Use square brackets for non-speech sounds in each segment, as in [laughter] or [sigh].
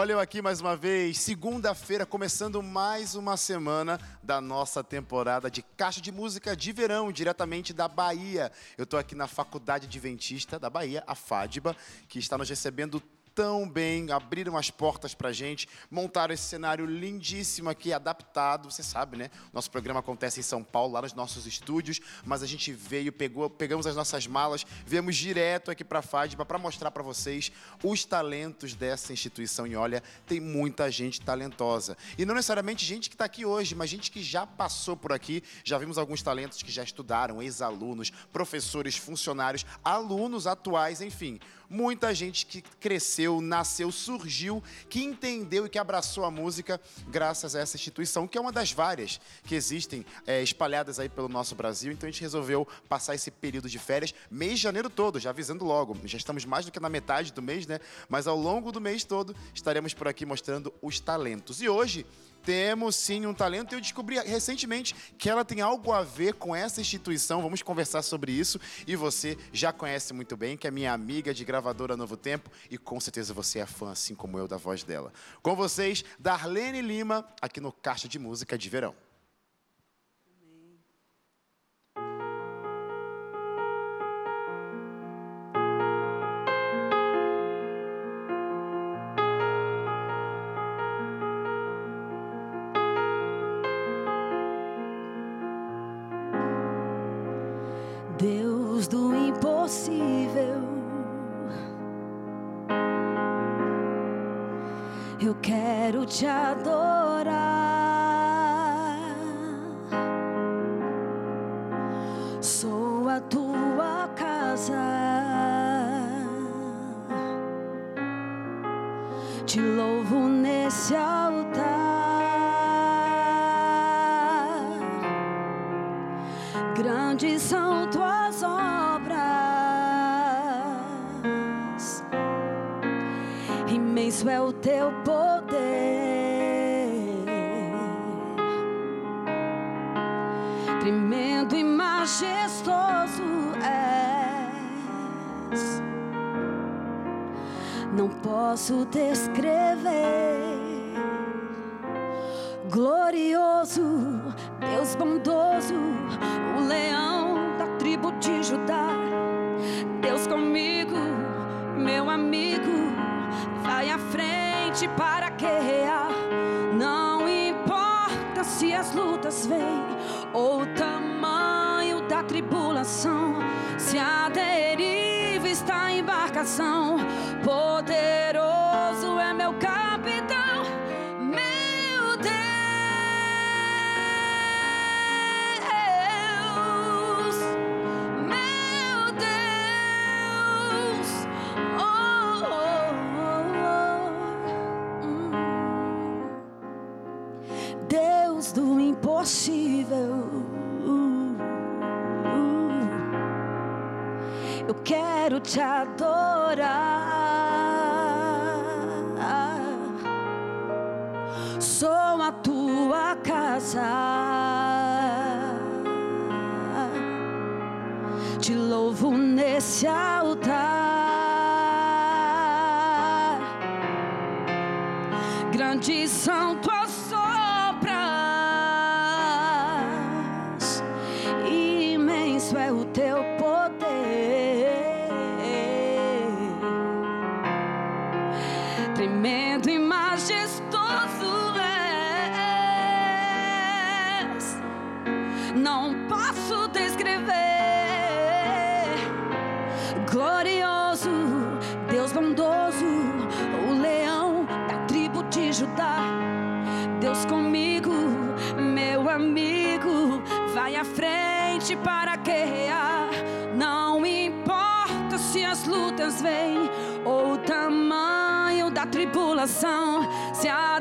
Olha eu aqui mais uma vez, segunda-feira, começando mais uma semana da nossa temporada de Caixa de Música de Verão, diretamente da Bahia. Eu estou aqui na Faculdade Adventista da Bahia, a FADBA, que está nos recebendo tão bem, abriram as portas para gente, montaram esse cenário lindíssimo aqui, adaptado. Você sabe, né? Nosso programa acontece em São Paulo, lá nos nossos estúdios, mas a gente veio, pegou, pegamos as nossas malas, viemos direto aqui para FADBA para mostrar para vocês os talentos dessa instituição. E olha, tem muita gente talentosa. E não necessariamente gente que está aqui hoje, mas gente que já passou por aqui. Já vimos alguns talentos que já estudaram, ex-alunos, professores, funcionários, alunos atuais, enfim muita gente que cresceu, nasceu, surgiu, que entendeu e que abraçou a música graças a essa instituição, que é uma das várias que existem é, espalhadas aí pelo nosso Brasil. Então a gente resolveu passar esse período de férias, mês de janeiro todo, já avisando logo. Já estamos mais do que na metade do mês, né? Mas ao longo do mês todo estaremos por aqui mostrando os talentos. E hoje temos sim um talento e eu descobri recentemente que ela tem algo a ver com essa instituição. Vamos conversar sobre isso e você já conhece muito bem, que é minha amiga de gravadora Novo Tempo e com certeza você é fã, assim como eu, da voz dela. Com vocês, Darlene Lima, aqui no Caixa de Música de Verão. Posso descrever. Glorioso, Deus bondoso, o leão da tribo de Judá. Deus comigo, meu amigo vai à frente para guerrear. Não importa se as lutas vêm ou o tamanho da tribulação, se a deriva está em embarcação. Poderoso llorar. Da tribulação, se a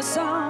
tripulação. Se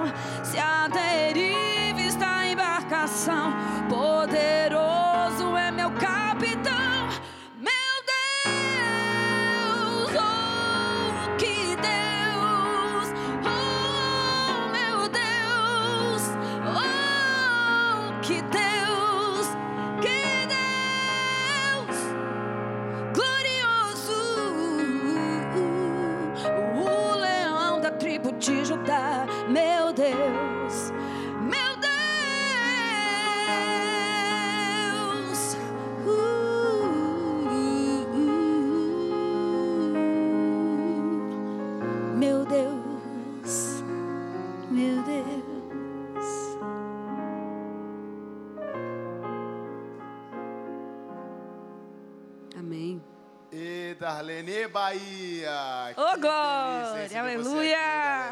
Darlene Bahia! Ô, Que glória, aleluia!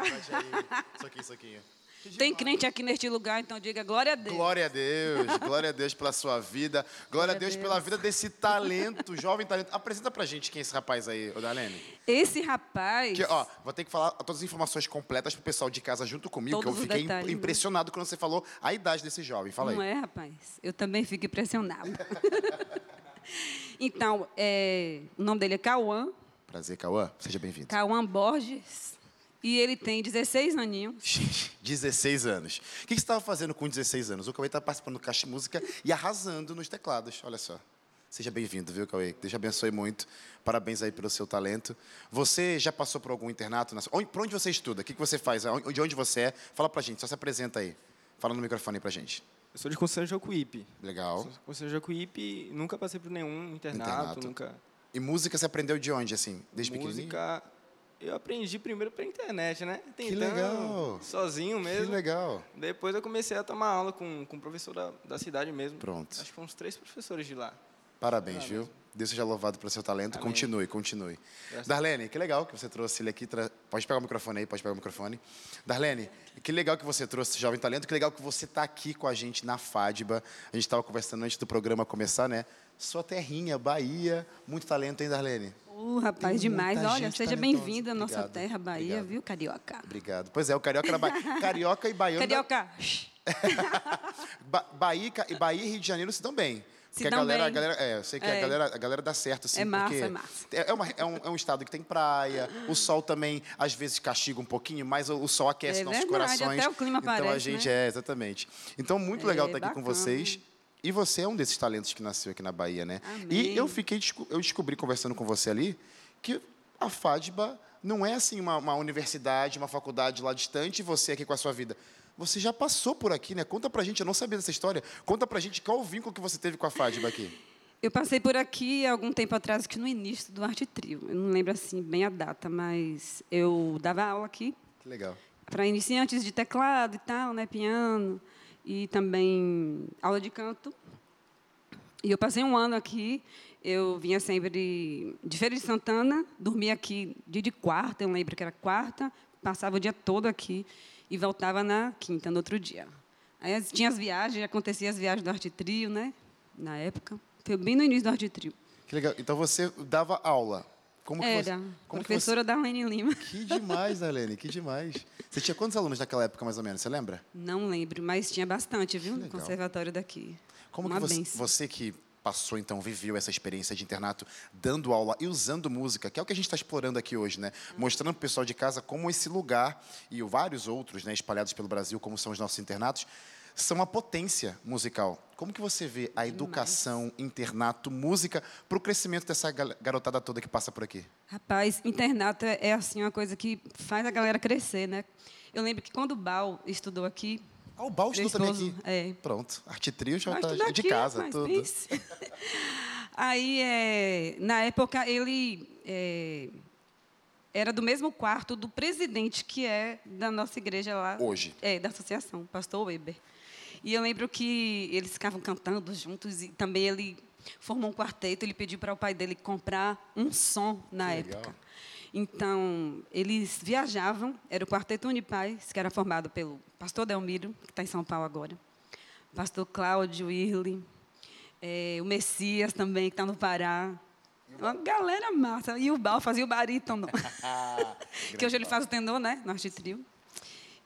Isso aqui, isso aqui. Tem crente aqui neste lugar, então diga glória a Deus. Glória a Deus, glória a Deus pela sua vida, glória a Deus, pela vida desse talento, jovem talento. Apresenta pra gente quem é esse rapaz aí, ô Darlene. Esse rapaz. Que, ó, vou ter que falar todas as informações completas pro pessoal de casa junto comigo, Todos que eu os fiquei detalhes, né? impressionado quando você falou a idade desse jovem. Fala aí. Não é, rapaz? Eu também fico impressionado. [laughs] então, é, o nome dele é Cauã, Prazer, Cauã. Seja bem-vindo. Cauã Borges. E ele tem 16 aninhos. Gente, [laughs] 16 anos. O que você estava fazendo com 16 anos? O Cauê está participando do Caixa Música e arrasando nos teclados. Olha só. Seja bem-vindo, viu, Cauê? Deus te abençoe muito. Parabéns aí pelo seu talento. Você já passou por algum internato? Na... Onde, por onde você estuda? O que, você faz? De onde você é? Fala pra gente, só se apresenta aí. Fala no microfone aí pra gente. Eu sou de de Jacuípe. Legal. Sou de de Jacuípe, nunca passei por nenhum internato, Internato. nunca... E música você aprendeu de onde, assim? Desde pequenininho? Música, eu aprendi primeiro pela internet, né? Tentando, legal. Sozinho Que mesmo. legal. Depois eu comecei a tomar aula com, com o professor da, da cidade mesmo. Pronto. Acho que foram uns três professores de lá. Parabéns, viu? Deus seja louvado pelo seu talento. Amém. Continue, continue. Graças Darlene, que legal que você trouxe ele aqui. tra- Pode pegar o microfone aí, pode pegar o microfone. Darlene, que legal que você trouxe esse jovem talento. Que legal que você está aqui com a gente na FADBA. A gente estava conversando antes do programa começar, né? Sua terrinha, Bahia. Muito talento, hein, Darlene? Uh, rapaz, Tem demais. Olha, seja bem-vindo à nossa Obrigado, terra, Bahia, obrigado. viu, carioca? Obrigado. Pois é, o Carioca era Bahia. [laughs] Carioca e Baiano. Carioca. [laughs] Ba Bahia, Bahia e Rio de Janeiro se dão bem. Se Porque a galera, a galera, é, eu sei que a É. galera, a galera dá certo, assim, É massa, porque é massa. é, uma- é um, é um estado que tem praia, o sol também, às vezes, castiga um pouquinho, mas o, o sol aquece É nossos verdade, corações. até o clima Então a parece, gente né? é, exatamente. Então, muito É, legal estar aqui com bacana. vocês. E você é um desses talentos que nasceu aqui na Bahia, né? Amém. E eu fiquei, eu descobri conversando com você ali que a FADBA não é assim uma, uma universidade, uma faculdade lá distante e você aqui com a sua vida. Você já passou por aqui, né? Conta pra gente, eu não sabia dessa história. Conta pra gente qual o vínculo que você teve com a FADBA aqui. Eu passei por aqui algum tempo atrás, que no início do Arte Trio. Eu não lembro assim bem a data, mas eu dava aula aqui Que legal. para iniciantes de teclado e tal, né, piano e também aula de canto. E eu passei um ano aqui. Eu vinha sempre de Feira de Santana, dormia aqui dia de quarta, eu lembro que era quarta, passava o dia todo aqui e voltava na quinta, no outro dia. Aí tinha as viagens, acontecia as viagens do Arte Trio, né? Na época. Foi bem no início do Arte Trio. Que legal. Então você dava aula. Como que Era, você, como professora da Lene Lima. você... Que demais, Helene, que demais. Você tinha quantos alunos naquela época, mais ou menos? Você lembra? Não lembro, mas tinha bastante, viu? No conservatório daqui. Como Uma que você, benção. você que passou, então, viveu essa experiência de internato, dando aula e usando música, que é o que a gente está explorando aqui hoje, né? Mostrando para o pessoal de casa como esse lugar e vários outros, né, espalhados pelo Brasil, como são os nossos internatos, são uma potência musical. Como que você vê a educação, internato, música, para o crescimento dessa garotada toda que passa por aqui? Rapaz, internato é, é, assim uma coisa que faz a galera crescer, né? Eu lembro que quando o Bal estudou aqui, Ah, o meu estudou também aqui. é, Pronto, arte trio já está de aqui, casa, tudo. pense. [laughs] Aí, é, na época, ele é, era do mesmo quarto do presidente que é da nossa igreja lá. Hoje. É, da associação, pastor Weber. E eu lembro que eles ficavam cantando juntos e também ele formou um quarteto. Ele pediu para o pai dele comprar um som na Que legal. Então, eles viajavam, era o Quarteto Unipaz, que era formado pelo pastor Delmiro, que está em São Paulo agora, pastor Cláudio Irle, eh, o Messias também, que está no Pará. Uma galera massa. E o Bal fazia o barítono, [laughs] que hoje ele faz o tenor, né, no Arte Trio.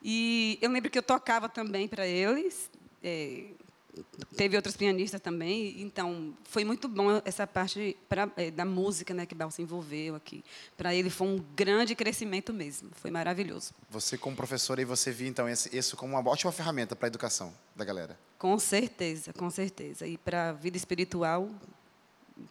E eu lembro que eu tocava também para eles. É, teve outros pianistas também, então foi muito bom essa parte pra, é, da música, né, que Bal se envolveu aqui. Para ele foi um grande crescimento mesmo, foi maravilhoso. Você como professora e você viu então isso como uma ótima ferramenta para a educação da galera? Com certeza, com certeza. E para a vida espiritual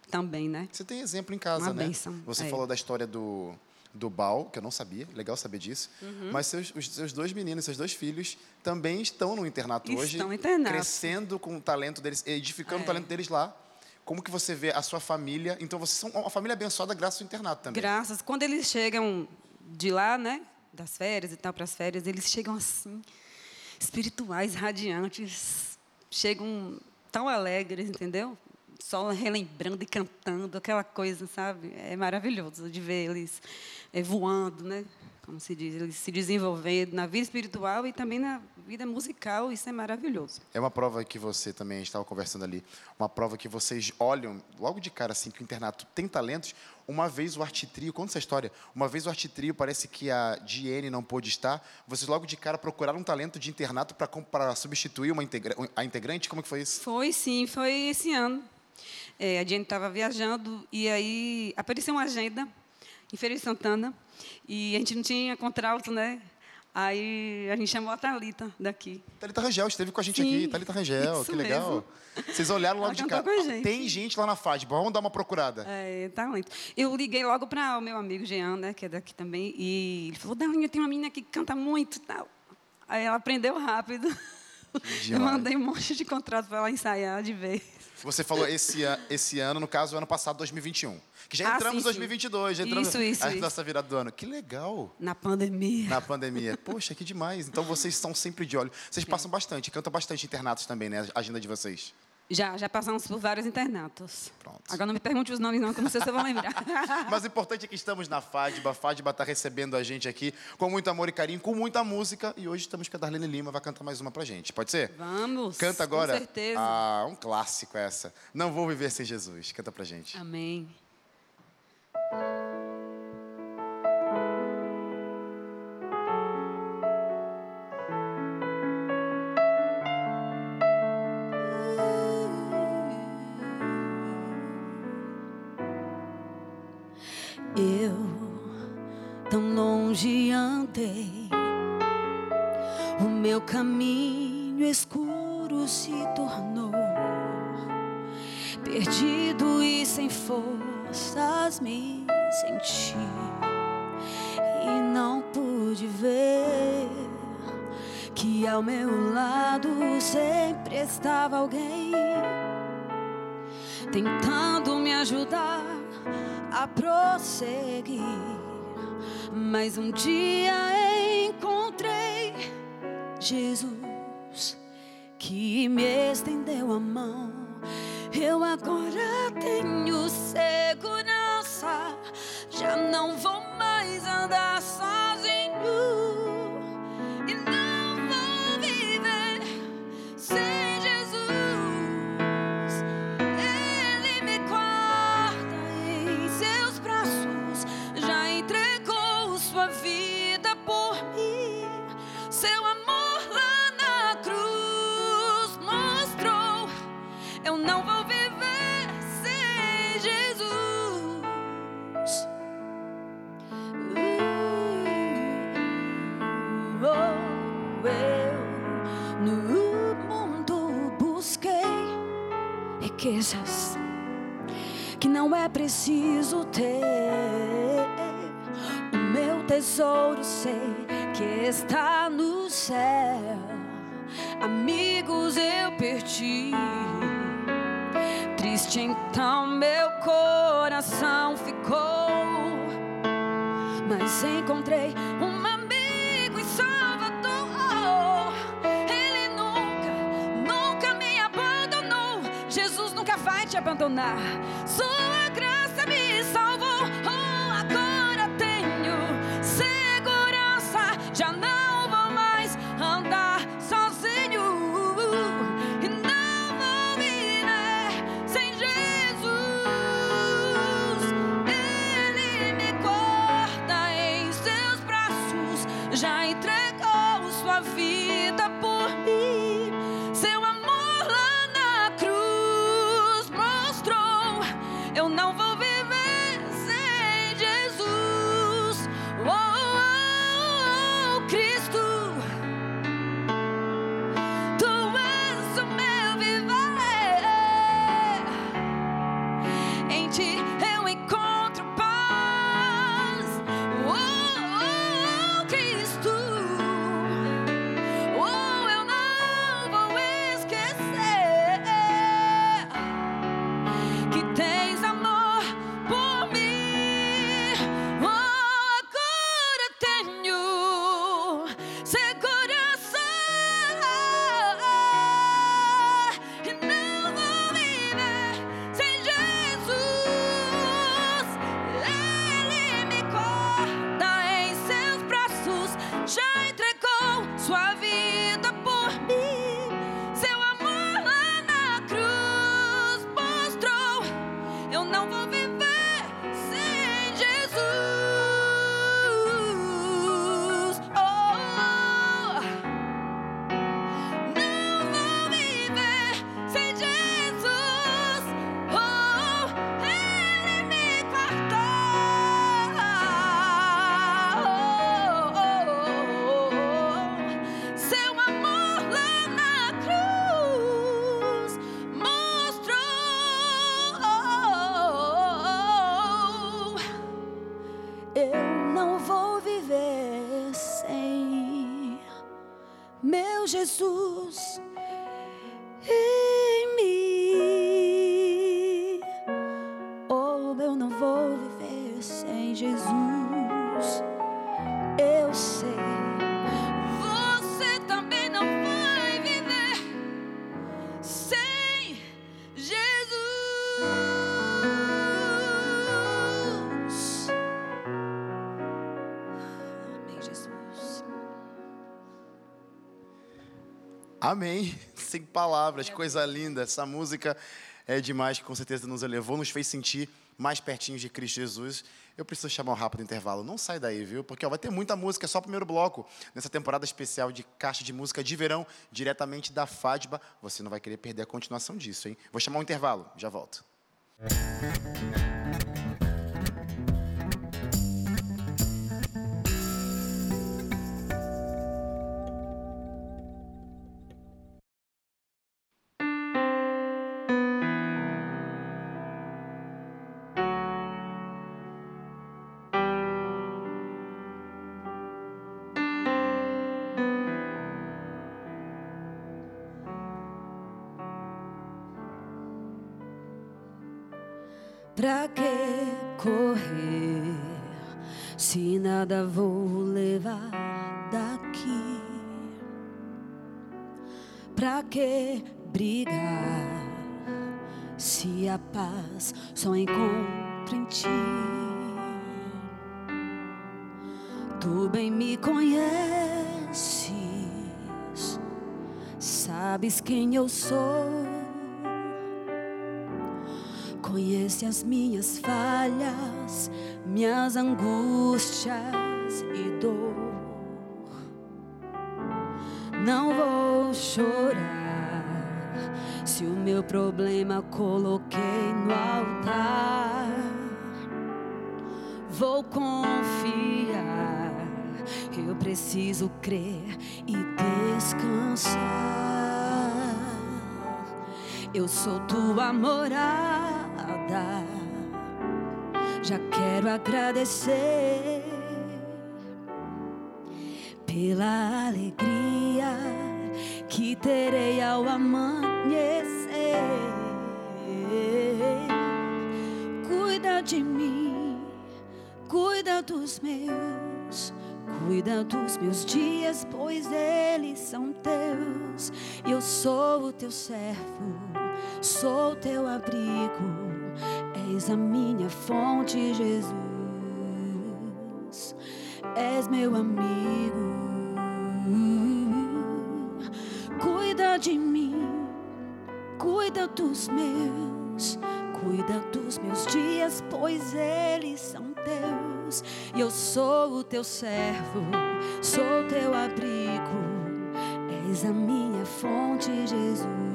também, né? Você tem exemplo em casa, uma né? Bênção, Você é. falou da história do do Bal, que eu não sabia, legal saber disso. Uhum. Mas seus, os seus dois meninos, seus dois filhos, também estão no internato hoje. Estão internato. Crescendo com o talento deles, edificando o É. talento deles lá. Como que você vê a sua família? Então, vocês são uma família abençoada graças ao internato também. Graças. Quando eles chegam de lá, né, das férias e tal para as férias, eles chegam assim, espirituais, radiantes, chegam tão alegres, entendeu? Só relembrando e cantando, aquela coisa, sabe? É maravilhoso de ver eles eh, voando, né? Como se diz, eles se desenvolvendo na vida espiritual e também na vida musical, isso é maravilhoso. É uma prova que você também estava conversando ali, uma prova que vocês olham logo de cara assim que o internato tem talentos. Uma vez o artitrio, conta essa história. Uma vez o artitrio parece que a Diene não pôde estar. Vocês logo de cara procuraram um talento de internato para substituir uma integra a integrante. Como que foi isso? Foi sim, foi esse ano. É, a Jenny estava viajando e aí apareceu uma agenda em Feira de Santana e a gente não tinha contrato, né? Aí a gente chamou a Thalita daqui. Thalita Rangel esteve com a gente Sim, aqui. Thalita Rangel, que legal. Vocês olharam logo de cara. com a gente. Tem gente lá na FADBA, vamos dar uma procurada. É, talento. Eu liguei logo para o meu amigo Jean, né, que é daqui também, e ele falou: Dalinha, tem uma menina que canta muito e tal. Aí ela aprendeu rápido. [laughs] Eu mandei um monte de contrato para ela ensaiar de vez. Você falou esse, esse ano, no caso, ano passado, 2021. Que já Ah, entramos em sim. 2022, já entramos Isso, isso, a isso. nossa virada do ano. Que legal. Na pandemia. Na pandemia. Poxa, que demais. Então vocês estão sempre de olho. Vocês passam bastante, cantam bastante internatos também, né? A agenda de vocês. Já, já passamos por vários internatos. Pronto. Agora não me pergunte os nomes, não, que eu não sei se eu vou lembrar. [laughs] Mas o importante é que estamos na FADBA. A FADBA está recebendo a gente aqui com muito amor e carinho, com muita música. E hoje estamos com a Darlene Lima, vai cantar mais uma pra gente. Pode ser? Vamos. Canta agora. Com certeza. Ah, um clássico essa. Não vou viver sem Jesus. Canta pra gente. Amém. Tentando me ajudar a prosseguir. Mas um dia encontrei Jesus riquezas que não é preciso ter. O meu tesouro sei que está no céu. Amigos eu perdi. Triste então meu coração ficou. Mas encontrei um abandonar. Sua Jesus. Amém. [laughs] Sem palavras, coisa linda. Essa música é demais, com certeza nos elevou, nos fez sentir mais pertinhos de Cristo Jesus. Eu preciso chamar um rápido intervalo. Não sai daí, viu? Porque ó, vai ter muita música, é só o primeiro bloco. Nessa temporada especial de Caixa de Música de Verão, diretamente da FADBA. Você não vai querer perder a continuação disso, hein? Vou chamar um intervalo, já volto. Pra eu sou. Conhece as minhas falhas, minhas angústias e dor. Não vou chorar se o meu problema coloquei no altar. Vou confiar, eu preciso crer e descansar. Eu sou tua morada. Já quero agradecer pela alegria que terei ao amanhecer. Cuida de mim, cuida dos meus. Cuida dos meus dias, pois eles são teus. Eu sou o teu servo, sou teu abrigo. És a minha fonte, Jesus. És meu amigo. Cuida de mim, cuida dos meus. Cuida dos meus dias, pois eles são teus. E eu sou o teu servo, sou teu abrigo. És a minha fonte, Jesus.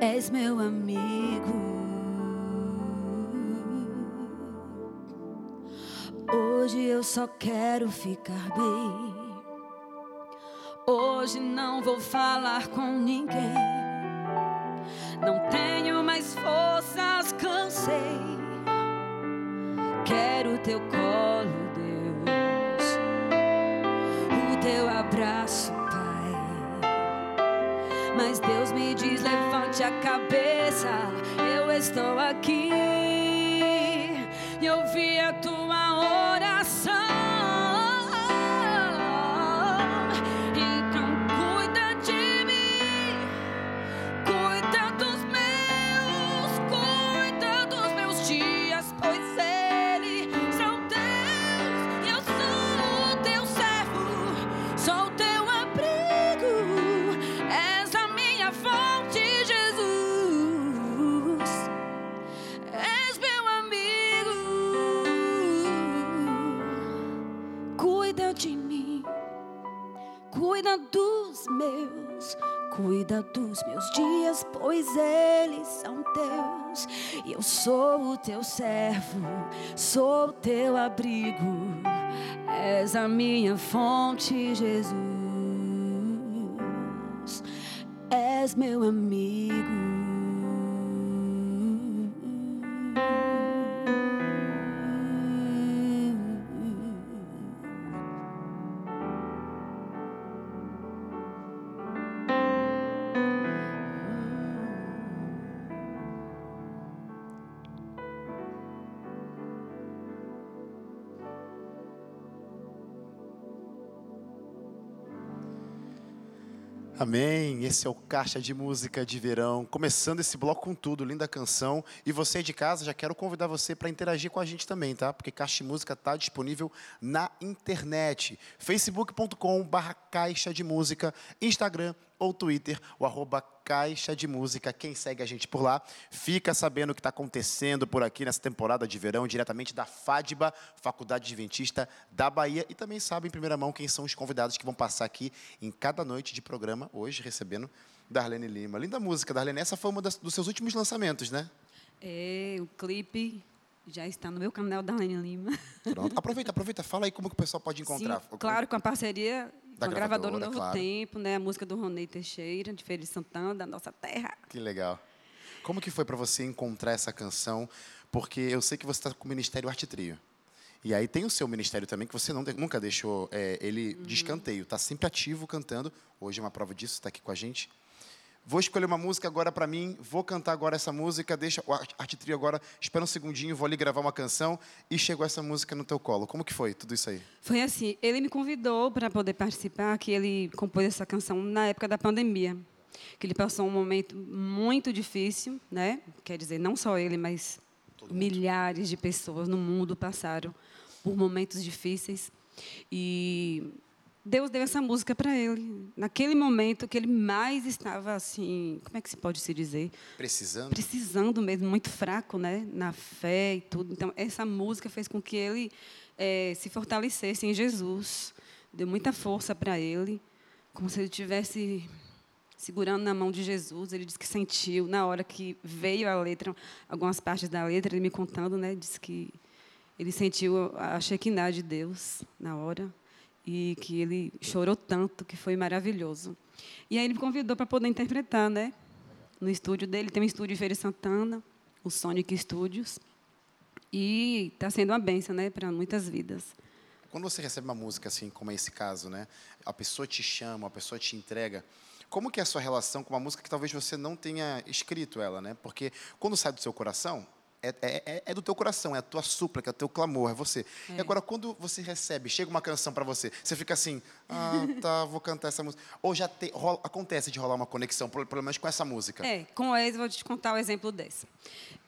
És meu amigo. Hoje eu só quero ficar bem. Hoje não vou falar com ninguém. Não tenho mais forças, cansei. Quero teu colo, Deus. O teu abraço, levante a cabeça. Eu estou aqui. Cuida dos meus dias, pois eles são teus. E eu sou o teu servo, sou o teu abrigo. És a minha fonte, Jesus. És meu amigo. Amém. Esse é o Caixa de Música de Verão. Começando esse bloco com tudo, linda canção. E você de casa, já quero convidar você para interagir com a gente também, tá? Porque Caixa de Música está disponível na internet. facebook.com/barra Caixa de Música, Instagram ou Twitter, o arroba Caixa de Música. Quem segue a gente por lá, fica sabendo o que está acontecendo por aqui nessa temporada de verão, diretamente da FADBA, Faculdade Adventista da Bahia. E também sabe em primeira mão quem são os convidados que vão passar aqui em cada noite de programa, hoje recebendo Darlene Lima. Linda música, Darlene. Essa foi uma das, dos seus últimos lançamentos, né? É, o clipe já está no meu canal da Lene Lima. Pronto. Aproveita, aproveita. Fala aí como que o pessoal pode encontrar. Sim, claro, com a parceria Da gravadora gravadora, Novo claro. Tempo, né? A música do Ronei Teixeira, de de Santana, da nossa terra. Que legal. Como que foi para você encontrar essa canção? Porque eu sei que você está com o Ministério Arte Trio. E aí tem o seu ministério também, que você não nunca deixou é, ele de escanteio. Está sempre ativo cantando. Hoje é uma prova disso, está aqui com a gente. Vou escolher uma música agora para mim, vou cantar agora essa música, deixa o Arte Arte Trio agora, espera um segundinho, vou ali gravar uma canção e chegou essa música no teu colo. Como que foi tudo isso aí? Foi assim, ele me convidou para poder participar, que ele compôs essa canção na época da pandemia. Que ele passou um momento muito difícil, né? Quer dizer, não só ele, mas milhares de pessoas no mundo passaram por momentos difíceis. E Deus deu essa música para ele, naquele momento que ele mais estava assim, como é que se pode se dizer? Precisando? precisando mesmo, muito fraco, né, na fé e tudo. Então, essa música fez com que ele eh, se fortalecesse em Jesus, deu muita força para ele, como se ele tivesse segurando na mão de Jesus. Ele disse que sentiu na hora que veio a letra, algumas partes da letra, ele me contando, né, disse que ele sentiu a Shekinah de Deus na hora e que ele chorou tanto que foi maravilhoso. E aí ele me convidou para poder interpretar, né? no estúdio dele. Tem um estúdio em Feira Santana, o Sonic Studios. E está sendo uma benção né, para muitas vidas. Quando você recebe uma música assim, como é esse caso, né? A pessoa te chama, a pessoa te entrega. Como que é a sua relação com uma música que talvez você não tenha escrito ela, né? Porque quando sai do seu coração, é, é, é- é do teu coração, é a tua súplica, é o teu clamor, é você. E agora, quando você recebe, chega uma canção para você, você fica assim, ah, [laughs] tá, vou cantar essa música. Ou já te- rola- acontece de rolar uma conexão, pelo, menos com essa música. É, com o ex, vou te contar o exemplo dessa.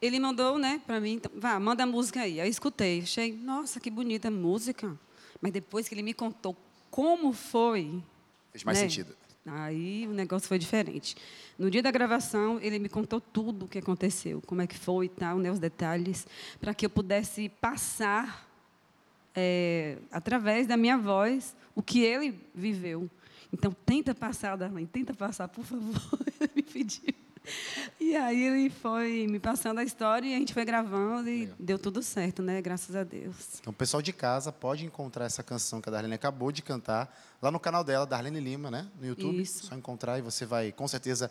Ele mandou, né, para mim, então, vá, manda a música aí. Aí eu escutei, achei, nossa, que bonita música. Mas depois que ele me contou como foi, Fez mais né, sentido. Aí o negócio foi diferente. No dia da gravação, ele me contou tudo o que aconteceu, como é que foi e tal, né, os detalhes, para que eu pudesse passar, é, através da minha voz, o que ele viveu. Então, tenta passar, Darlene, tenta passar, por favor. [laughs] Ele me pediu. [laughs] E aí ele foi me passando a história e a gente foi gravando e Legal. deu tudo certo, né? Graças a Deus. Então, o pessoal de casa pode encontrar essa canção que a Darlene acabou de cantar lá no canal dela, Darlene Lima, né? No YouTube. Isso. Só encontrar e você vai, com certeza,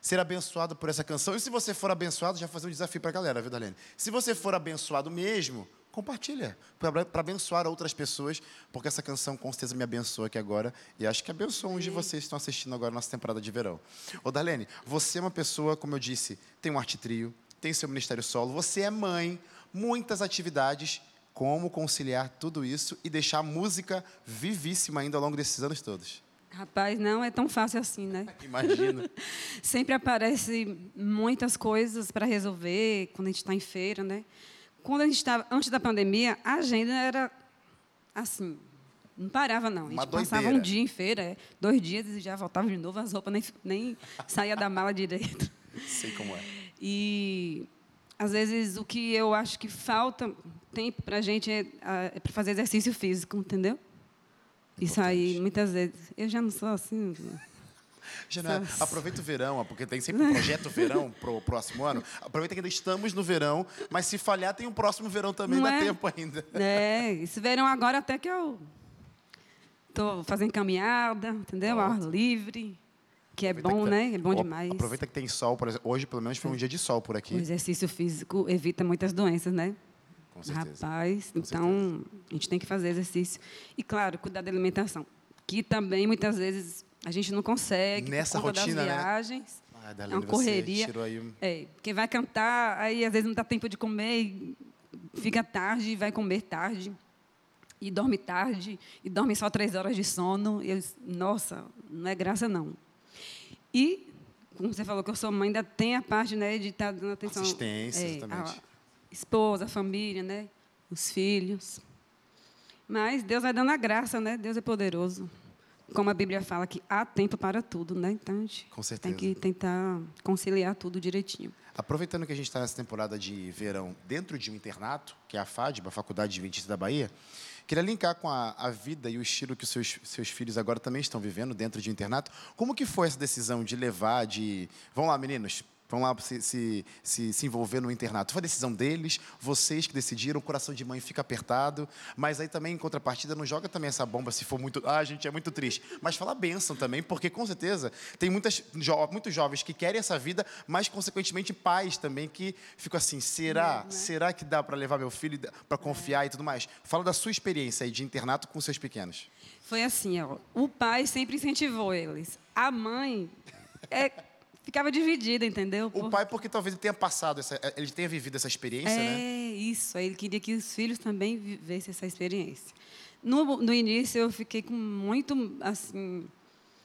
ser abençoado por essa canção. E se você for abençoado, já fazer um desafio para a galera, viu, Darlene? Se você for abençoado mesmo, compartilha para abençoar outras pessoas, porque essa canção com certeza me abençoa aqui agora e acho que abençoa uns de vocês que estão assistindo agora a nossa temporada de verão. Ô Darlene, você é uma pessoa, como eu disse, tem um arte trio, tem seu ministério solo, você é mãe, muitas atividades, como conciliar tudo isso e deixar a música vivíssima ainda ao longo desses anos todos? Rapaz, não é tão fácil assim, né? [laughs] Imagino. [laughs] Sempre aparece muitas coisas para resolver quando a gente está em feira, né? Quando a gente estava antes da pandemia, a agenda era assim, não parava não. A gente passava um dia em feira, é, dois dias e já voltava de novo, as roupas nem, nem saía da mala direito. Sei como é. E às vezes o que eu acho que falta tempo para a gente é, é para fazer exercício físico, entendeu? Isso aí, muitas vezes. Eu já não sou assim. É, aproveita o verão, porque tem sempre um projeto verão para o próximo ano. Aproveita que ainda estamos no verão, mas se falhar, tem um próximo verão também, não dá é? tempo ainda. É, esse verão agora até que eu estou fazendo caminhada, entendeu? Ar livre. Que é aproveita bom, que tá... né? É bom demais. Aproveita que tem sol, por exemplo. Hoje, pelo menos, foi um dia de sol por aqui. O exercício físico evita muitas doenças, né? Com certeza. Rapaz, Com então certeza. a gente tem que fazer exercício. E, claro, cuidar da alimentação. Que também, muitas vezes, a gente não consegue. Nessa rotina, das né? viagens. Né? Ah, é uma correria. Aí... É, quem vai cantar, aí às vezes não dá tempo de comer, fica tarde, vai comer tarde. E dorme tarde, e dorme só três horas de sono. E eu, nossa, não é graça, não. E, como você falou que eu sou mãe, ainda tem a parte né, de estar tá dando atenção. Assistência, é, exatamente esposa, a família, né? Os filhos. Mas Deus vai dando a graça, né? Deus é poderoso. Como a Bíblia fala que há tempo para tudo, né? Então a gente Com certeza. tem que tentar conciliar tudo direitinho. Aproveitando que a gente está nessa temporada de verão dentro de um internato, que é a FADB, a Faculdade de Adventista da Bahia, queria linkar com a, a, vida e o estilo que os seus, seus filhos agora também estão vivendo dentro de um internato. Como que foi essa decisão de levar, de... Vamos lá, meninos, vão lá se, se, se, se, envolver no internato. Foi a decisão deles, vocês que decidiram, o coração de mãe fica apertado, mas aí também, em contrapartida, não joga também essa bomba se for muito. Ah, gente, é muito triste. Mas fala bênção também, porque com certeza tem muitas, jo, muitos jovens que querem essa vida, mas, consequentemente, pais também que ficam assim: será? É, né? Será que dá para levar meu filho para confiar é. e tudo mais? Fala da sua experiência aí de internato com seus pequenos. Foi assim, ó, o pai sempre incentivou eles. A mãe é ficava dividida, entendeu? O pai, porque talvez ele tenha passado, essa, ele tenha vivido essa experiência, é, né? É, isso. Ele queria que os filhos também vivessem essa experiência. No, no início, eu fiquei com muito, assim,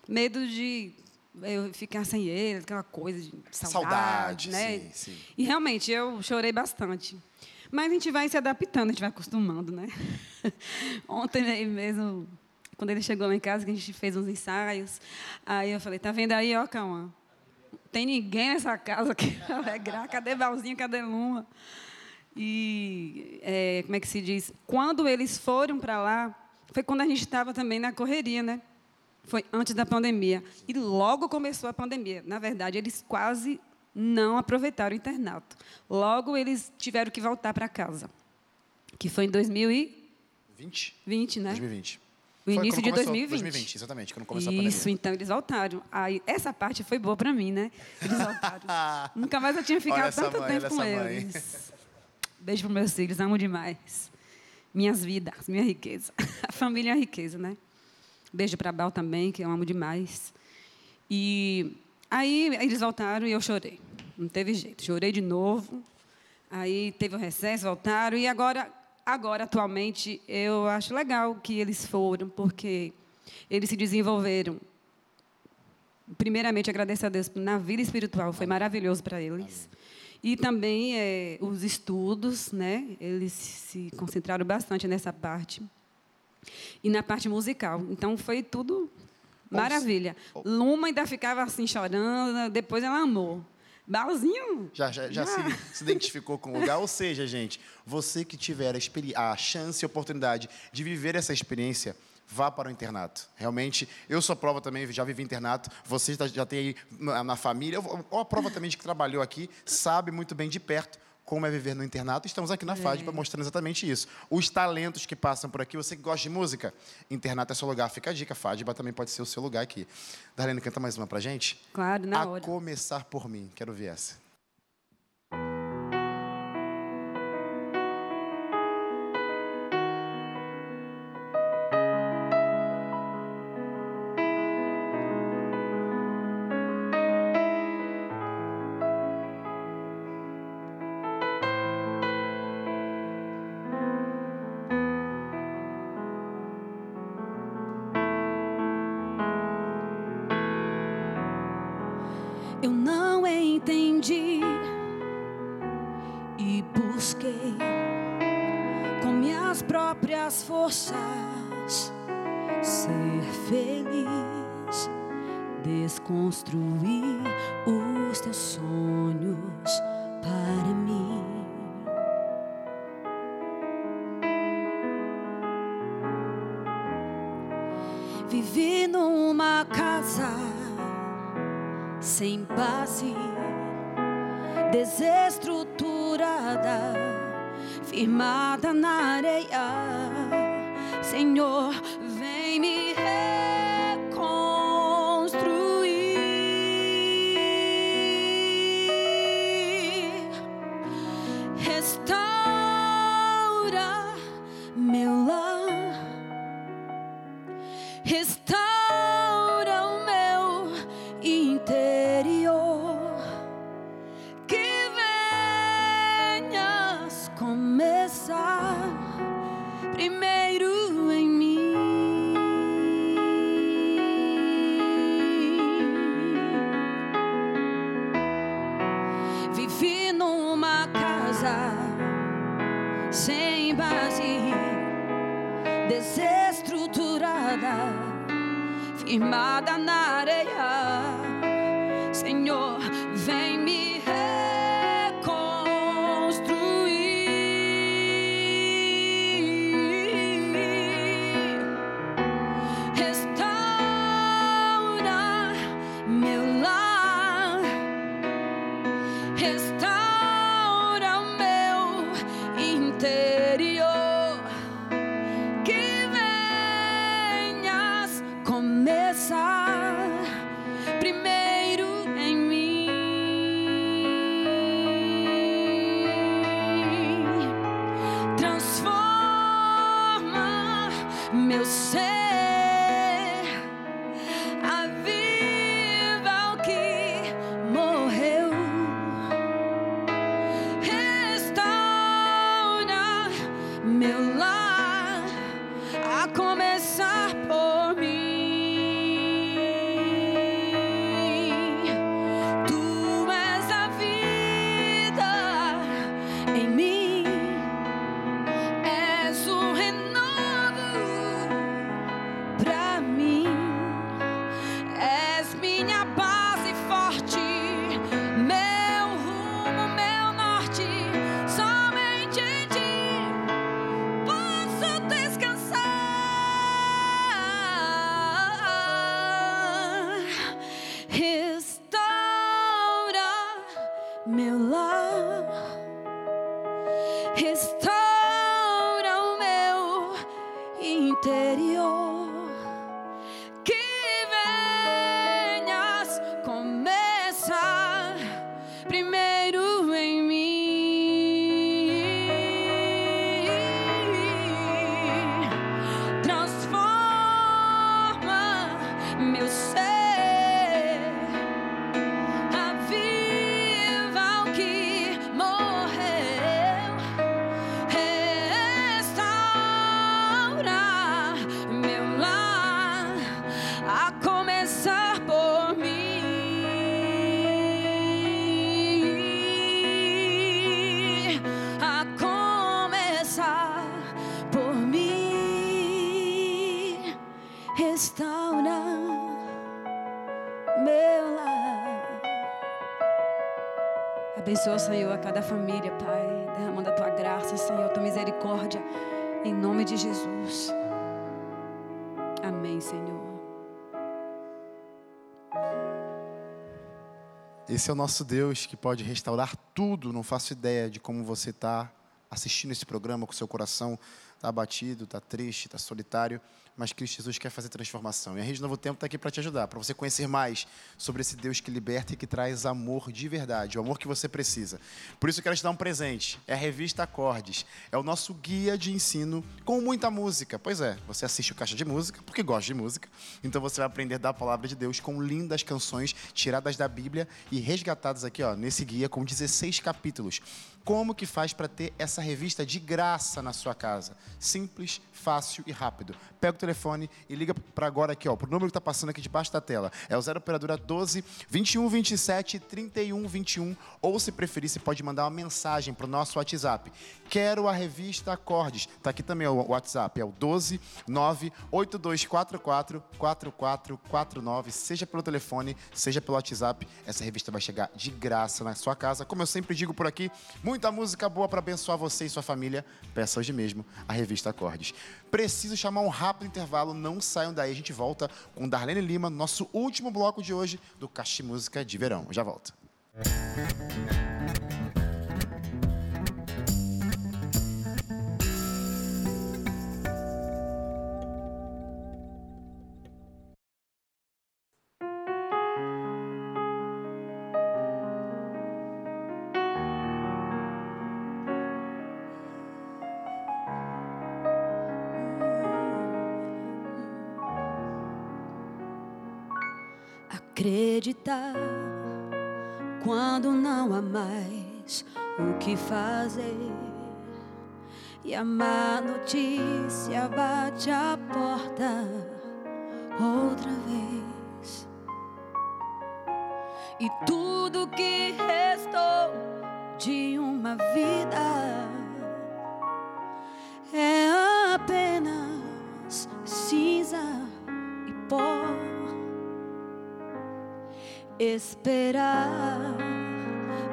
medo de eu ficar sem ele, aquela coisa de saudade, saudade né? Sim, sim. E realmente, eu chorei bastante. Mas a gente vai se adaptando, a gente vai acostumando, né? [laughs] Ontem mesmo, quando ele chegou lá em casa, que a gente fez uns ensaios, aí eu falei, tá vendo aí, ó, calma, tem ninguém nessa casa que [laughs] alegrar. Cadê Valzinho? Cadê Luma? E, é, como é que se diz? Quando eles foram para lá, foi quando a gente estava também na correria, né? Foi antes da pandemia. E logo começou a pandemia. Na verdade, eles quase não aproveitaram o internato. Logo, eles tiveram que voltar para casa. Que foi em 2020. 20, né? 2020. O foi início de 2020. 2020, exatamente, quando começou Isso, a pandemia. então eles voltaram. Aí, essa parte foi boa para mim, né? Eles voltaram. [laughs] Nunca mais eu tinha ficado tanto mãe, tempo com eles. Beijo para meus filhos, amo demais. Minhas vidas, minha riqueza. [laughs] A família é a riqueza, né? Beijo para Bal também, que eu amo demais. E aí eles voltaram e eu chorei. Não teve jeito. Chorei de novo. Aí teve o recesso, voltaram. E agora Agora, atualmente, eu acho legal que eles foram, porque eles se desenvolveram. Primeiramente, agradeço a Deus na vida espiritual, foi maravilhoso para eles. E também é, os estudos, né? Eles se concentraram bastante nessa parte. E na parte musical. Então, foi tudo maravilha. Luma ainda ficava assim chorando, depois ela amou. Balzinho? Já, já, já, Se, [laughs] se, identificou com o lugar. Ou seja, gente, você que tiver a, a chance e a oportunidade de viver essa experiência, vá para o internato. Realmente, eu sou prova também, já vivi internato, você já, já tem aí na, na família, ou a prova também de que trabalhou aqui, sabe muito bem de perto como é viver no internato. Estamos aqui na FAD para mostrar exatamente isso. Os talentos que passam por aqui, você que gosta de música, internato é seu lugar. Fica a dica, FADBA também pode ser o seu lugar aqui. Darlene, canta mais uma pra gente? Claro, na a hora. começar por mim. Quero ver essa. His time. Firmada na em Abençoa, Senhor, a cada família, Pai, derramando a tua graça, Senhor, a tua misericórdia, em nome de Jesus. Amém, Senhor. Esse é o nosso Deus que pode restaurar tudo. Não faço ideia de como você está assistindo esse programa com seu coração está abatido, está triste, está solitário, mas Cristo Jesus quer fazer transformação. E a Rede Novo Tempo está aqui para te ajudar, para você conhecer mais sobre esse Deus que liberta e que traz amor de verdade, o amor que você precisa. Por isso eu quero te dar um presente. É a revista Acordes. É o nosso guia de ensino com muita música. Pois é, você assiste o Caixa de Música, porque gosta de música. Então você vai aprender da palavra de Deus com lindas canções tiradas da Bíblia e resgatadas aqui, ó, nesse guia com 16 capítulos. Como que faz para ter essa revista de graça na sua casa? Simples, fácil e rápido. Pega o telefone e liga para agora aqui, ó, pro número que está passando aqui debaixo da tela. É o 0 operadora 12 21 27 31 21 ou se preferir, você pode mandar uma mensagem para o nosso WhatsApp. Quero a revista Acordes. Tá aqui também o WhatsApp, é o 12 9 8244 4449, seja pelo telefone, seja pelo WhatsApp. Essa revista vai chegar de graça na sua casa. Como eu sempre digo por aqui, muita música boa para abençoar você e sua família. Peça hoje mesmo a revista Acordes. Preciso chamar um rápido intervalo, não saiam daí, a gente volta com Darlene Lima, nosso último bloco de hoje do Caixa Música de Verão. Já volto. Acreditar quando não há mais o que fazer. E a má notícia bate a porta outra vez. E tudo que restou de uma vida esperar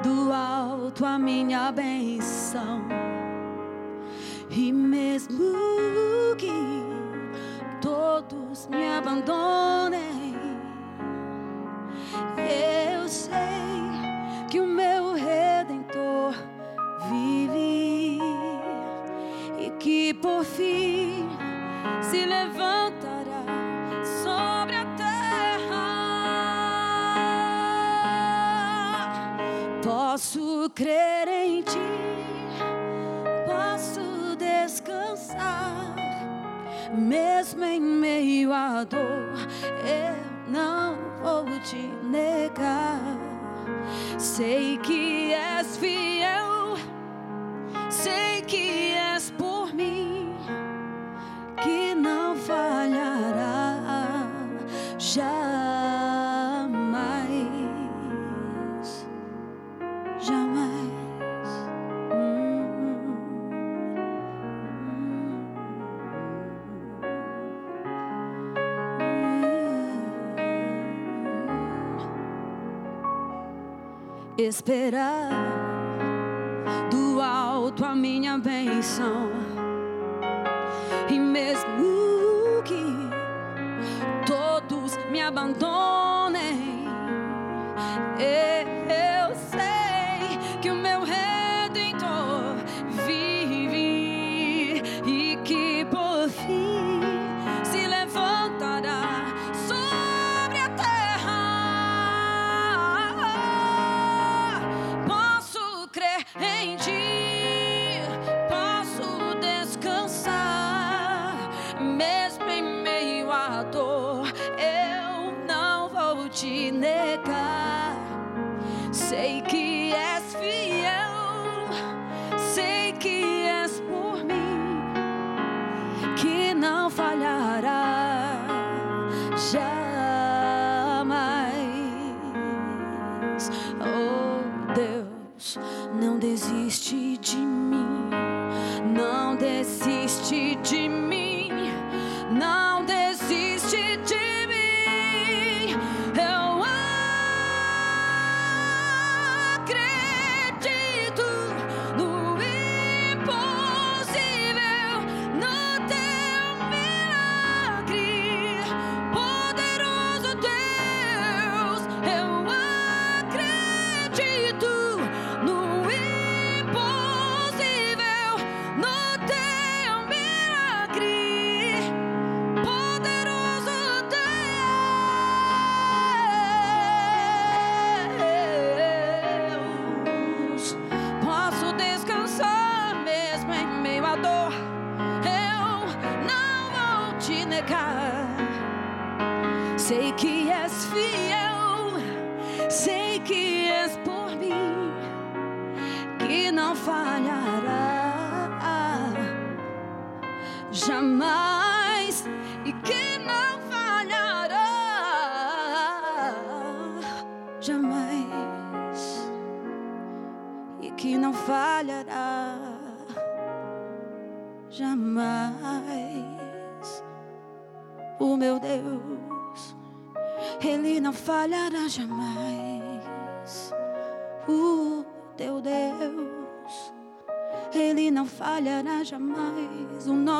do alto a minha benção. E mesmo que todos me abandonem, eu sei que o meu redentor vive e que por fim se levantará Crer em ti, posso descansar, mesmo em meio à dor, eu não vou te negar. Sei que és fiel, sei que és por mim, que não falhará jamais, Esperar do alto a minha benção. E mesmo que todos me abandonem, eu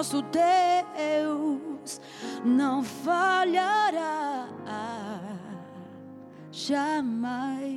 nosso Deus não falhará jamais.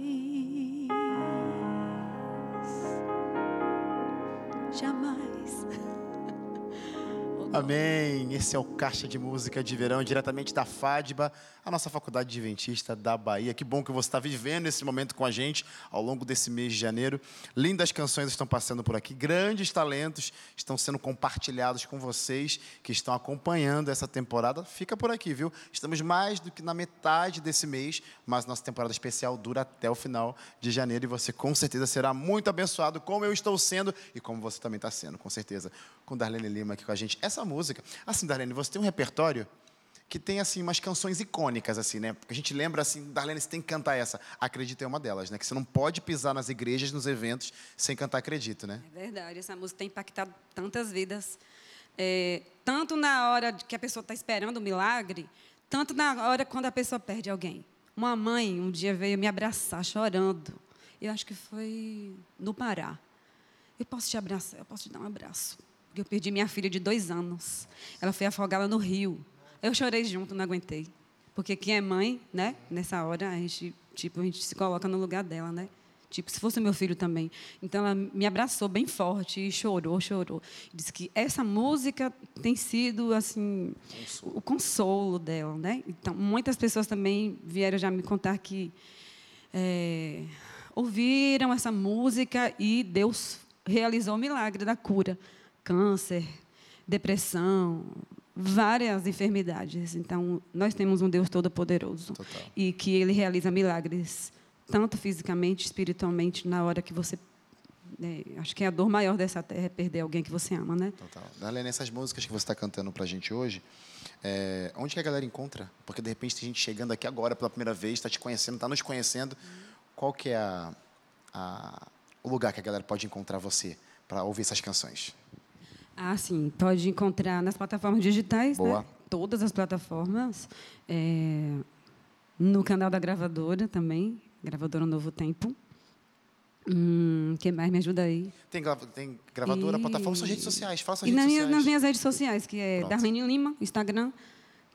Amém. Esse é o Caixa de Música de Verão, diretamente da FADBA, a nossa faculdade adventista da Bahia. Que bom que você está vivendo esse momento com a gente ao longo desse mês de janeiro. Lindas canções estão passando por aqui, grandes talentos estão sendo compartilhados com vocês que estão acompanhando essa temporada. Fica por aqui, viu? Estamos mais do que na metade desse mês, mas nossa temporada especial dura até o final de janeiro e você com certeza será muito abençoado, como eu estou sendo e como você também está sendo, com certeza, com Darlene Lima aqui com a gente. Essa música, assim, Darlene, você tem um repertório que tem assim umas canções icônicas assim, né? Porque a gente lembra assim, Darlene, você tem que cantar essa. Acredita é uma delas, né? Que você não pode pisar nas igrejas, nos eventos sem cantar Acredito, né? É verdade, essa música tem impactado tantas vidas. É, tanto na hora que a pessoa está esperando o milagre, tanto na hora quando a pessoa perde alguém. Uma mãe um dia veio me abraçar chorando. Eu acho que foi no Pará. Eu posso te abraçar, eu posso te dar um abraço. Eu perdi minha filha de dois anos. Ela foi afogada no rio. Eu chorei junto, não aguentei. Porque quem é mãe, né? Nessa hora, a gente, tipo, a gente se coloca no lugar dela, né? Tipo, se fosse meu filho também. Então, ela me abraçou bem forte e chorou, chorou. Disse que essa música tem sido, assim, o consolo dela, né? Então, muitas pessoas também vieram já me contar que é, ouviram essa música e Deus realizou o milagre da cura. Câncer, depressão, várias enfermidades. Então, nós temos um Deus todo-poderoso e que ele realiza milagres tanto fisicamente, espiritualmente, na hora que você é, acho que a dor maior dessa terra é perder alguém que você ama, né? Total. Darlene, essas músicas que você está cantando pra gente hoje, é, onde que a galera encontra? Porque de repente tem gente chegando aqui agora pela primeira vez, está te conhecendo, está nos conhecendo. Qual que é a, a- o lugar que a galera pode encontrar você para ouvir essas canções? Ah, sim. Pode encontrar nas plataformas digitais, Boa. né? Todas as plataformas. É, no canal da gravadora também, gravadora Novo Tempo. Hum, quem mais me ajuda aí? Tem, tem gravadora, E- plataforma, suas redes sociais. Fala suas E redes nas minhas, sociais. nas minhas redes sociais, que é Pronto. Darlene Lima, Instagram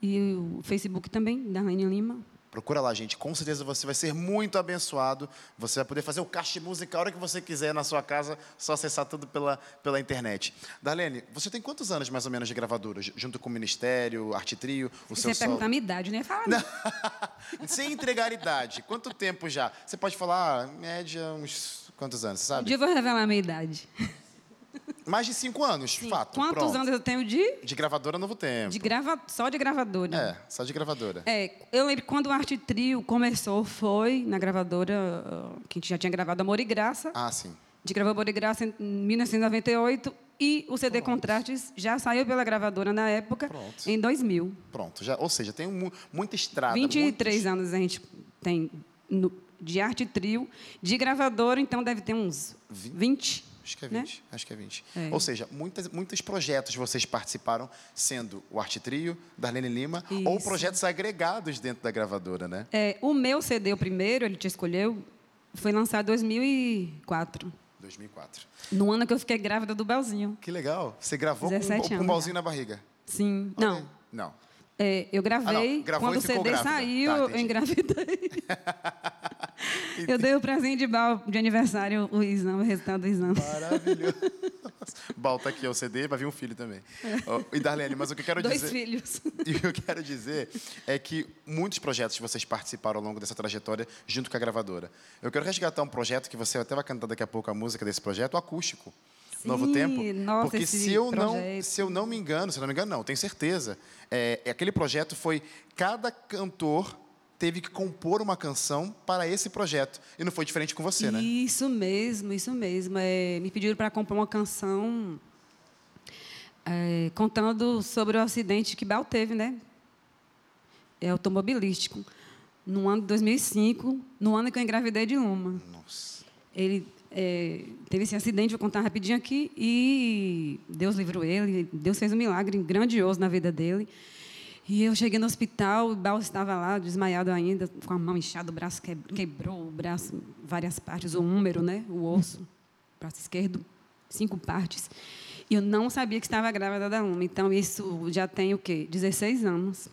e o Facebook também, Darlene Lima. Procura lá, gente. Com certeza você vai ser muito abençoado. Você vai poder fazer o caixa de música a hora que você quiser na sua casa, só acessar tudo pela, pela internet. Darlene, você tem quantos anos mais ou menos de gravadora? Ju- Junto com o Ministério, Arte Trio, o Você seu ia solo? perguntar a minha idade, né? Fala, não. [laughs] Sem entregar idade. Quanto tempo já? Você pode falar, ah, média, uns quantos anos, você Um sabe? dia eu vou revelar a minha idade. Mais de cinco anos, fato. Quantos pronto. anos eu tenho de, De gravadora Novo Tempo. de grava, só de gravadora? É, só de gravadora. É, eu lembro quando o Arte Trio começou, foi na gravadora, ah, que a gente já tinha gravado Amor e Graça. Ah, sim. A gente gravou Amor e Graça em 1998 e o CD Contrastes já saiu pela gravadora na época, Pronto. em 2000. Pronto. Já, ou seja, tem mu- muita estrada. 23 muitos- anos a gente tem no- de Arte Trio. De gravadora, então deve ter uns 20. Acho que é né? 20. Acho que é 20. É. Ou seja, muitas, muitos projetos vocês participaram, sendo o Arte Trio, Darlene Lima, ou Isso. projetos agregados dentro da gravadora, né? É, o meu CD, o primeiro, ele te escolheu, foi lançado em 2004. 2004. No ano que eu fiquei grávida do Belzinho. Que legal. Você gravou com, 17 com um anos balzinho já. na barriga? Sim. Olha Não. Não. É, eu gravei, Ah, não. Gravou quando o CD grávida. saiu, Tá, eu engravidei. [laughs] eu dei o presente de, bal, de aniversário, o exame, o resultado do exame. Maravilhoso. Bal, tá aqui ó, o CD, vai vir um filho também. Ó, E Darlene, mas o que eu quero Dois dizer... filhos. [laughs] E o que eu quero dizer é que muitos projetos que vocês participaram ao longo dessa trajetória junto com a gravadora. Eu quero resgatar um projeto que você até vai cantar daqui a pouco a música desse projeto, o acústico. Novo Tempo? nossa, Porque se eu, não, projeto. se eu não me engano, se eu não me engano, não, tenho certeza. É, é aquele projeto foi cada cantor teve que compor uma canção para esse projeto. E não foi diferente com você, né? Isso mesmo, isso mesmo. É, me pediram para compor uma canção é, contando sobre o acidente que Bel teve, né? É automobilístico. No ano de 2005, no ano que eu engravidei de Luma. Nossa. Ele é, teve esse acidente, vou contar rapidinho aqui, e Deus livrou ele, Deus fez um milagre grandioso na vida dele. E eu cheguei no hospital, o Bal estava lá, desmaiado ainda, com a mão inchada, o braço que- quebrou, o braço, várias partes, o húmero, né, o osso, braço esquerdo, cinco partes. E eu não sabia que estava grávida da Luma. Então, isso já tem o quê? 16 anos.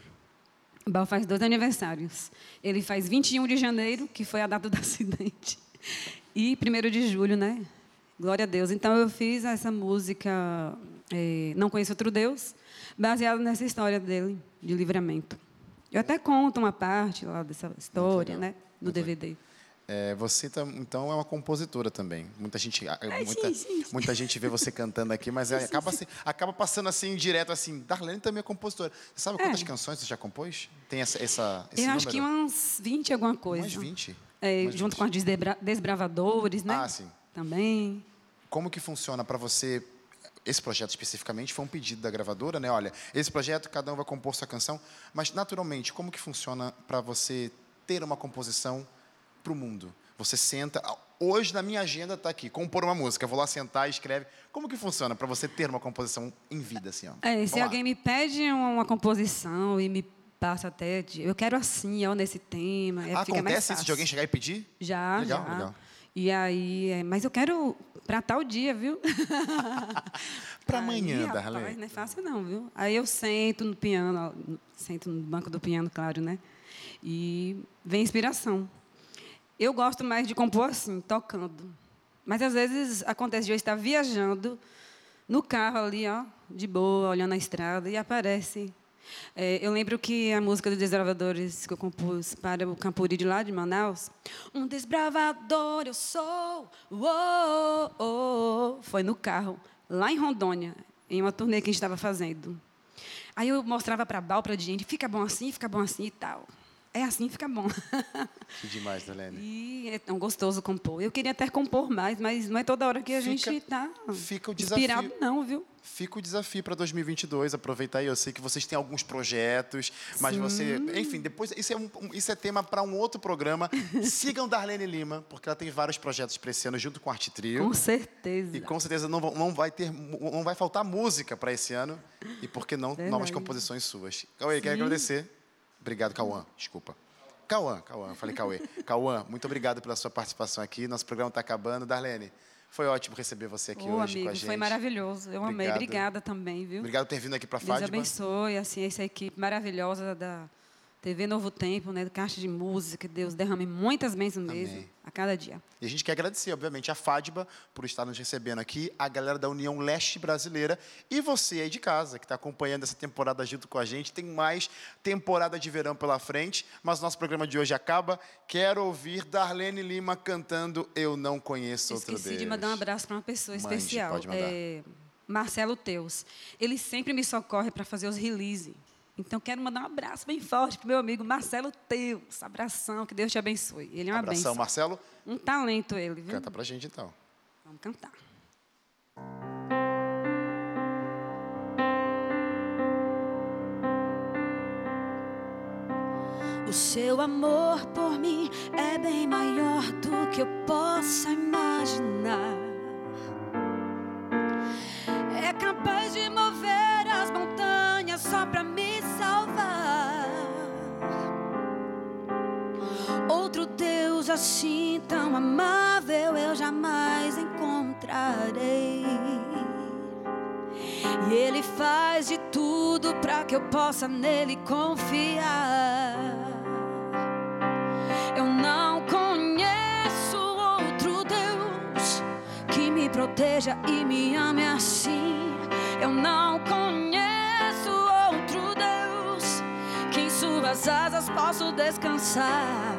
O Bal faz dois aniversários. Ele faz 21 de janeiro, que foi a data do [laughs] acidente, e 1 de julho, né? Glória a Deus. Então, eu fiz essa música, eh, Não Conheço Outro Deus, baseada nessa história dele, de livramento. Eu até conto uma parte lá dessa história, né? No DVD. É, você então é uma compositora também. Muita gente, a- muita, sim, sim. muita gente vê você cantando aqui, mas [laughs] é, acaba, assim- acaba passando assim direto assim. Darlene também é compositora. Você sabe quantas canções você já compôs? Tem essa, essa É. eu acho que número? umas 20 e alguma coisa. Mais 20. É, Mais junto 20. com a Desdebra- Desbravadores, né? Ah, sim. Também. Como que funciona para você? Esse projeto especificamente foi um pedido da gravadora, né? Olha, esse projeto cada um vai compor sua canção, mas naturalmente, como que funciona para você ter uma composição para o mundo? Você senta, ah, hoje na minha agenda está aqui, compor uma música, eu vou lá sentar e escreve. Como que funciona para você ter uma composição em vida assim, ó? É, se alguém me pede uma, composição e me passa até de, eu quero assim, ó, nesse tema, mais Acontece isso de alguém chegar e pedir? Já, Legal, já. legal. E aí, é, mas eu quero para tal dia, viu? [laughs] Para amanhã, Darlene. Não é fácil não, viu? Aí eu sento no piano, ó, sento no banco do piano, claro, né? E vem inspiração. Eu gosto mais de compor assim, tocando. Mas às vezes acontece de eu estar viajando no carro ali, ó, de boa, olhando a estrada, e aparece. É, eu lembro que a música dos Desbravadores que eu compus para o Campuri de lá de Manaus, um desbravador eu sou, uou, uou", foi no carro, lá em Rondônia, em uma turnê que a gente estava fazendo. Aí eu mostrava para a Bal, para a gente, fica bom assim, fica bom assim e tal. É assim, fica bom. [laughs] Que demais, Darlene. E é tão gostoso compor. Eu queria até compor mais, mas não é toda hora que a Fica- gente está fica o desafio. inspirado, não, viu? Fica o desafio para 2022, aproveitar aí. Eu sei que vocês têm alguns projetos, mas você, enfim, depois isso é, um, isso é tema para um outro programa. [laughs] Sigam Darlene Lima, porque ela tem vários projetos para esse ano junto com a Arte Trio. Com certeza. E com certeza não, não vai ter, não vai faltar música para esse ano. E por que não novas composições suas? Cauê, quero agradecer. Obrigado, Cauã. Desculpa. Cauã, Cauã, falei Cauê. [laughs] Cauã, muito obrigado pela sua participação aqui. Nosso programa está acabando. Darlene, foi ótimo receber você aqui Ô, hoje amigo, com a gente. foi maravilhoso. Eu amei. Obrigado. Obrigada também, viu? Obrigado por ter vindo aqui para a Deus Fátima. abençoe, assim, essa equipe maravilhosa da TV Novo Tempo, né, Caixa de Música. Deus derrame muitas bênçãos mesmo a cada dia. E a gente quer agradecer, obviamente, a FADBA por estar nos recebendo aqui, a galera da União Leste Brasileira e você aí de casa, que está acompanhando essa temporada junto com a gente. Tem mais temporada de verão pela frente, mas nosso programa de hoje acaba. Quero ouvir Darlene Lima cantando Eu Não Conheço Outro Esqueci Deus. de mandar um abraço para uma pessoa Mande, especial. pode mandar. É, Marcelo Teus. Ele sempre me socorre para fazer os release. Então, quero mandar um abraço bem forte para meu amigo Marcelo Teus. Abração, que Deus te abençoe. Ele é uma Abração, benção. Marcelo. Um talento ele, viu? Canta pra gente, então. Vamos cantar. O seu amor por mim é bem maior do que eu possa imaginar. Assim tão amável eu jamais encontrarei. E Ele faz de tudo para que eu possa nele confiar. Eu não conheço outro Deus que me proteja e me ame assim. Eu não conheço outro Deus que em suas asas posso descansar.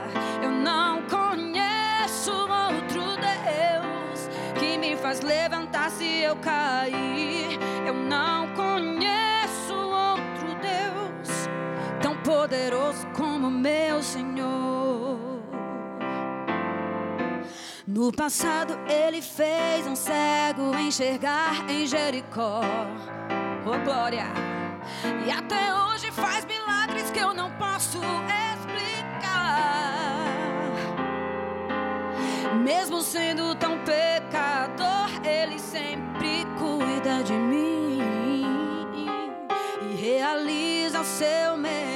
Conheço outro Deus que me faz levantar se eu cair. Eu não conheço outro Deus tão poderoso como meu Senhor. No passado ele fez um cego enxergar em Jericó. Oh glória! E até hoje faz milagres que eu não posso Mesmo sendo tão pecador, ele sempre cuida de mim e realiza o seu melhor